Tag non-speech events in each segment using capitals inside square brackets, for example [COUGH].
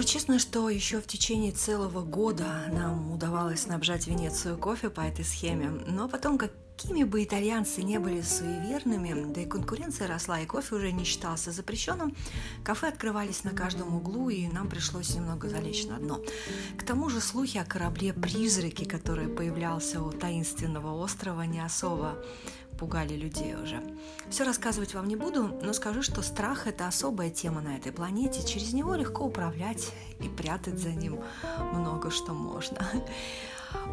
Скажу честно, что еще в течение целого года нам удавалось снабжать Венецию кофе по этой схеме, но потом, какими бы итальянцы не были суеверными, да и конкуренция росла, и кофе уже не считался запрещенным, кафе открывались на каждом углу, и нам пришлось немного залечь на дно. К тому же слухи о корабле-призраке, который появлялся у таинственного острова, не особо пугали людей уже. Все рассказывать вам не буду, но скажу, что страх – это особая тема на этой планете. Через него легко управлять и прятать за ним много что можно.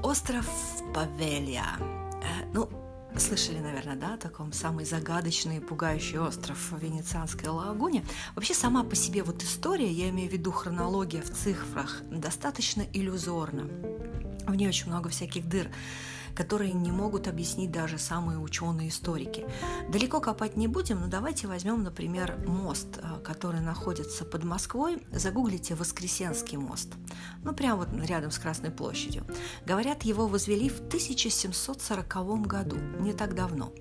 Остров Павелия. Э, ну, слышали, наверное, да, о таком самый загадочный и пугающий остров в Венецианской лагуне. Вообще сама по себе вот история, я имею в виду хронология в цифрах, достаточно иллюзорна. В ней очень много всяких дыр которые не могут объяснить даже самые ученые-историки. Далеко копать не будем, но давайте возьмем, например, мост, э, который находится под Москвой. Загуглите «Воскресенский мост». Ну, прямо вот рядом с Красной площадью. Говорят, его возвели в 1740 году, не так давно.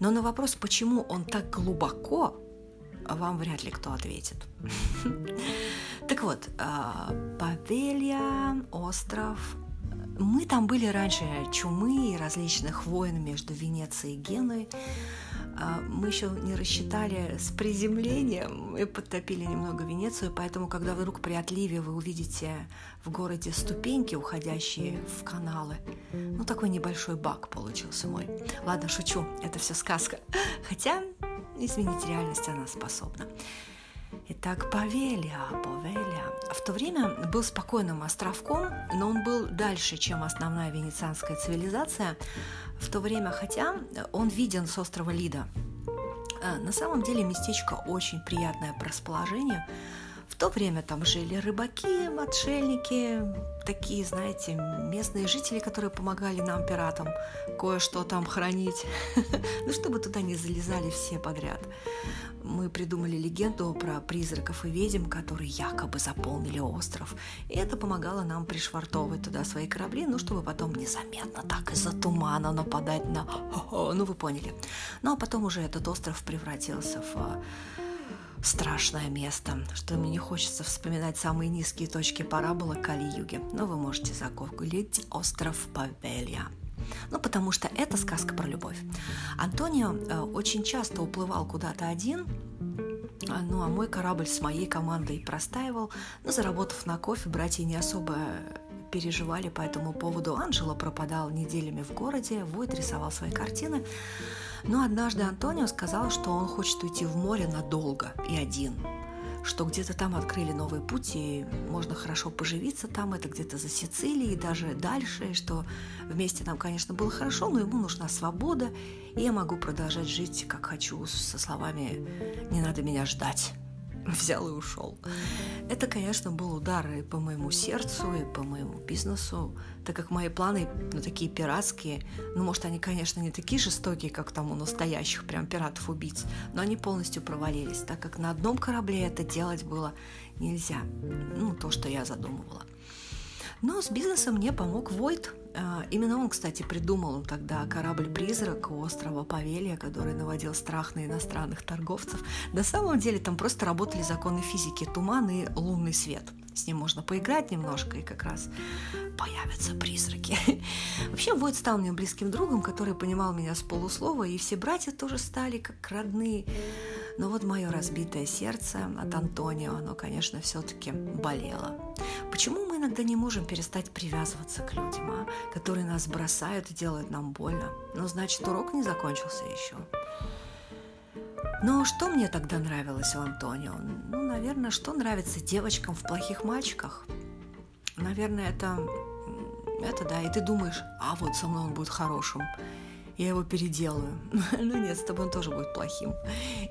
Но на вопрос, почему он так глубоко, вам вряд ли кто ответит. [LAUGHS] Так вот, э, Павелья, остров, мы там были раньше чумы и различных войн между Венецией и Геной. А, мы еще не рассчитали с приземлением и подтопили немного Венецию, поэтому, когда вдруг при отливе вы увидите в городе ступеньки, уходящие в каналы, ну, такой небольшой баг получился мой. Ладно, шучу, это все сказка. Хотя, извините, реальность она способна. Итак, Павелия, Павелия. В то время был спокойным островком, но он был дальше, чем основная венецианская цивилизация. В то время, хотя он виден с острова Лида. А, на самом деле местечко очень приятное по расположению – в то время там жили рыбаки, отшельники, такие, знаете, местные жители, которые помогали нам, пиратам, кое-что там хранить, [LAUGHS] ну, чтобы туда не залезали все подряд. Мы придумали легенду про призраков и ведьм, которые якобы заполнили остров, и это помогало нам пришвартовывать туда свои корабли, ну, чтобы потом незаметно так из-за тумана нападать на... [LAUGHS] Ну, вы поняли. Ну, а потом уже этот остров превратился в а, страшное место, что мне не хочется вспоминать самые низкие точки парабола Кали-Юги. Но вы можете загуглить остров Павелья. Ну, потому что это сказка про любовь. Антонио э, очень часто уплывал куда-то один, а, ну, а мой корабль с моей командой простаивал, но заработав на кофе, братья не особо переживали по этому поводу. Анжело пропадал неделями в городе, Войт рисовал свои картины. Но однажды Антонио сказал, что он хочет уйти в море надолго и один, что где-то там открыли новый путь, и можно хорошо поживиться там, это где-то за Сицилией, даже дальше, что вместе нам, конечно, было хорошо, но ему нужна свобода, и я могу продолжать жить, как хочу, со словами «не надо меня ждать» [LAUGHS] взял и ушел. Это, конечно, был удар и по моему сердцу, и по моему бизнесу, так как мои планы, ну, такие пиратские, ну, может, они, конечно, не такие жестокие, как там у настоящих прям пиратов-убийц, но они полностью провалились, так как на одном корабле это делать было нельзя, ну, то, что я задумывала. Но с бизнесом мне помог Войт. А, именно он, кстати, придумал тогда корабль-призрак у острова Павелия, который наводил страх на иностранных торговцев. На самом деле там просто работали законы физики, туман и лунный свет. С ним можно поиграть немножко, и как раз появятся призраки. [LAUGHS] Вообще, Войт стал мне близким другом, который понимал меня с полуслова, и все братья тоже стали как родные. Но вот мое разбитое сердце от Антонио, оно, конечно, все-таки болело. Почему мы иногда не можем перестать привязываться к людям, а? которые нас бросают и делают нам больно? Ну, значит, урок не закончился еще. Но что мне тогда нравилось у Антонио? Ну, наверное, что нравится девочкам в плохих мальчиках? Наверное, это... Это да, и ты думаешь, а вот со мной он будет хорошим я его переделаю. [LAUGHS] ну нет, с тобой он тоже будет плохим.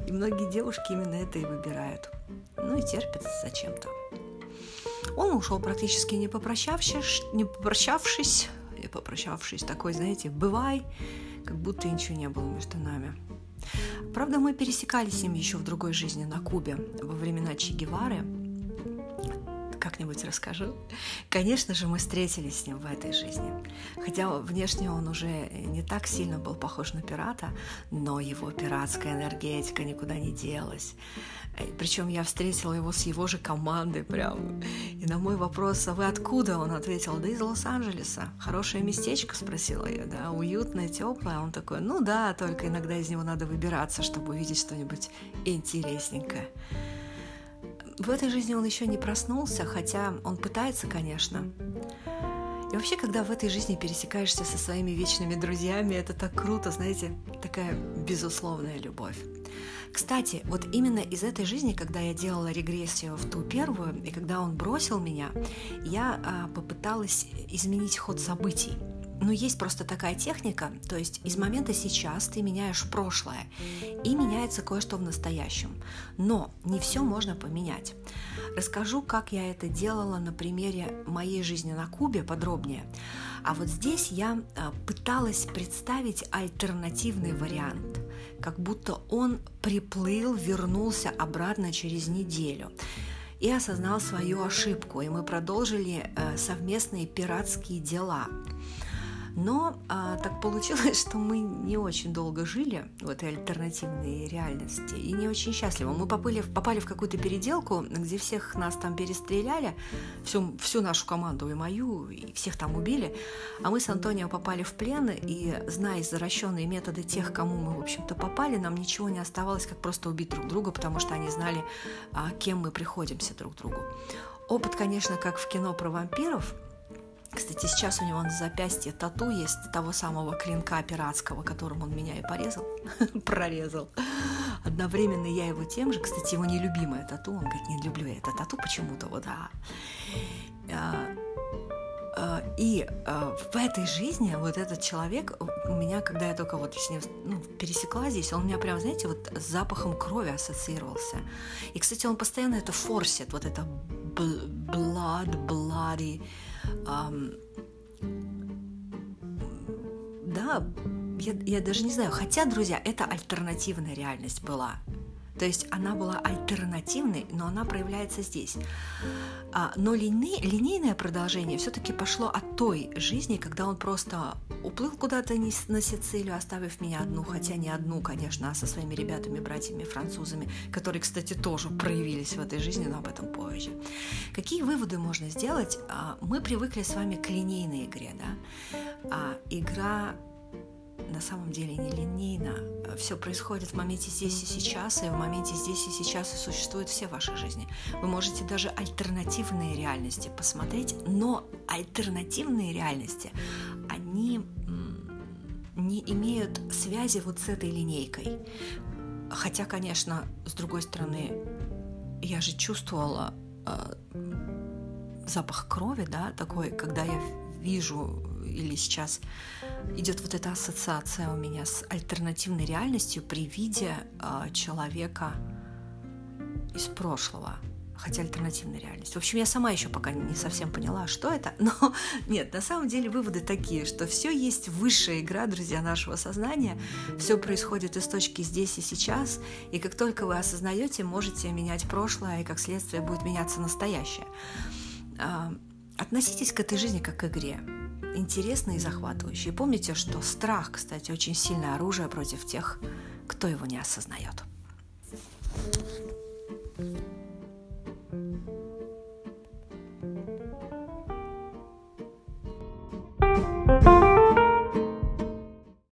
И многие девушки именно это и выбирают. Ну и терпят зачем-то. Он ушел практически не попрощавшись, не попрощавшись, и попрощавшись такой, знаете, бывай, как будто ничего не было между нами. Правда, мы пересекались с ним еще в другой жизни на Кубе во времена Че Гевары. Как-нибудь расскажу. Конечно же, мы встретились с ним в этой жизни. Хотя внешне он уже не так сильно был похож на пирата, но его пиратская энергетика никуда не делась. Э, Причем я встретила его с его же командой прям. И на мой вопрос, а вы откуда? Он ответил, да из Лос-Анджелеса. Хорошее местечко, спросила я, да, уютное, теплое. Он такой, ну да, только иногда из него надо выбираться, чтобы увидеть что-нибудь интересненькое. В этой жизни он еще не проснулся, хотя он пытается, конечно. И вообще, когда в этой жизни пересекаешься со своими вечными друзьями, это так круто, знаете, такая безусловная любовь. Кстати, вот именно из этой жизни, когда я делала регрессию в ту первую, и когда он бросил меня, я а, попыталась изменить ход событий. Но есть просто такая техника, то есть из момента сейчас ты меняешь прошлое, и меняется кое-что в настоящем. Но не все можно поменять. Расскажу, как я это делала на примере моей жизни на Кубе подробнее. А вот здесь я а, пыталась представить альтернативный вариант, как будто он приплыл, вернулся обратно через неделю и осознал свою ошибку, и мы продолжили э, совместные пиратские дела. Но а, так получилось, [LAUGHS] что мы не очень долго жили в этой альтернативной реальности и не очень счастливы. Мы попали, попали в какую-то переделку, где всех нас там перестреляли, всю, всю нашу команду и мою, и всех там убили, а мы с Антонио попали в плен, и зная извращенные методы тех, кому мы, в общем-то, попали, нам ничего не оставалось, как просто убить друг друга, потому что они знали, а, кем мы приходимся друг другу. Опыт, конечно, как в кино про вампиров – кстати, сейчас у него на запястье тату есть того самого клинка пиратского, которым он меня и порезал, [LAUGHS] прорезал. Одновременно я его тем же, кстати, его нелюбимое тату, он говорит, не люблю я это тату почему-то, вот, да. И а, в этой жизни вот этот человек у меня, когда я только вот с ним ну, пересекла здесь, он у меня прям, знаете, вот с запахом крови ассоциировался. И, кстати, он постоянно это форсит, вот это blood, bloody, Um, да, я, я даже не знаю. Хотя, друзья, это альтернативная реальность была. То есть она была альтернативной, но она проявляется здесь. А, но линей, линейное продолжение все-таки пошло от той жизни, когда он просто уплыл куда-то на Сицилию, оставив меня одну, хотя не одну, конечно, а со своими ребятами, братьями, французами, которые, кстати, тоже проявились в этой жизни, но об этом позже. Какие выводы можно сделать? А, мы привыкли с вами к линейной игре, да? А игра на самом деле не линейно. Все происходит в моменте здесь и сейчас, и в моменте здесь и сейчас и существуют все ваши жизни. Вы можете даже альтернативные реальности посмотреть, но альтернативные реальности, они не имеют связи вот с этой линейкой. Хотя, конечно, с другой стороны, я же чувствовала э, запах крови, да, такой, когда я вижу или сейчас идет вот эта ассоциация у меня с альтернативной реальностью при виде э, человека из прошлого, хотя альтернативная реальность. В общем, я сама еще пока не совсем поняла, что это, [LAUGHS] но нет, на самом деле выводы такие, что все есть высшая игра, друзья, нашего сознания, все происходит из точки здесь и сейчас, и как только вы осознаете, можете менять прошлое, и как следствие будет меняться настоящее. Относитесь к этой жизни как к игре интересный и захватывающий. помните, что страх, кстати, очень сильное оружие против тех, кто его не осознает. thank you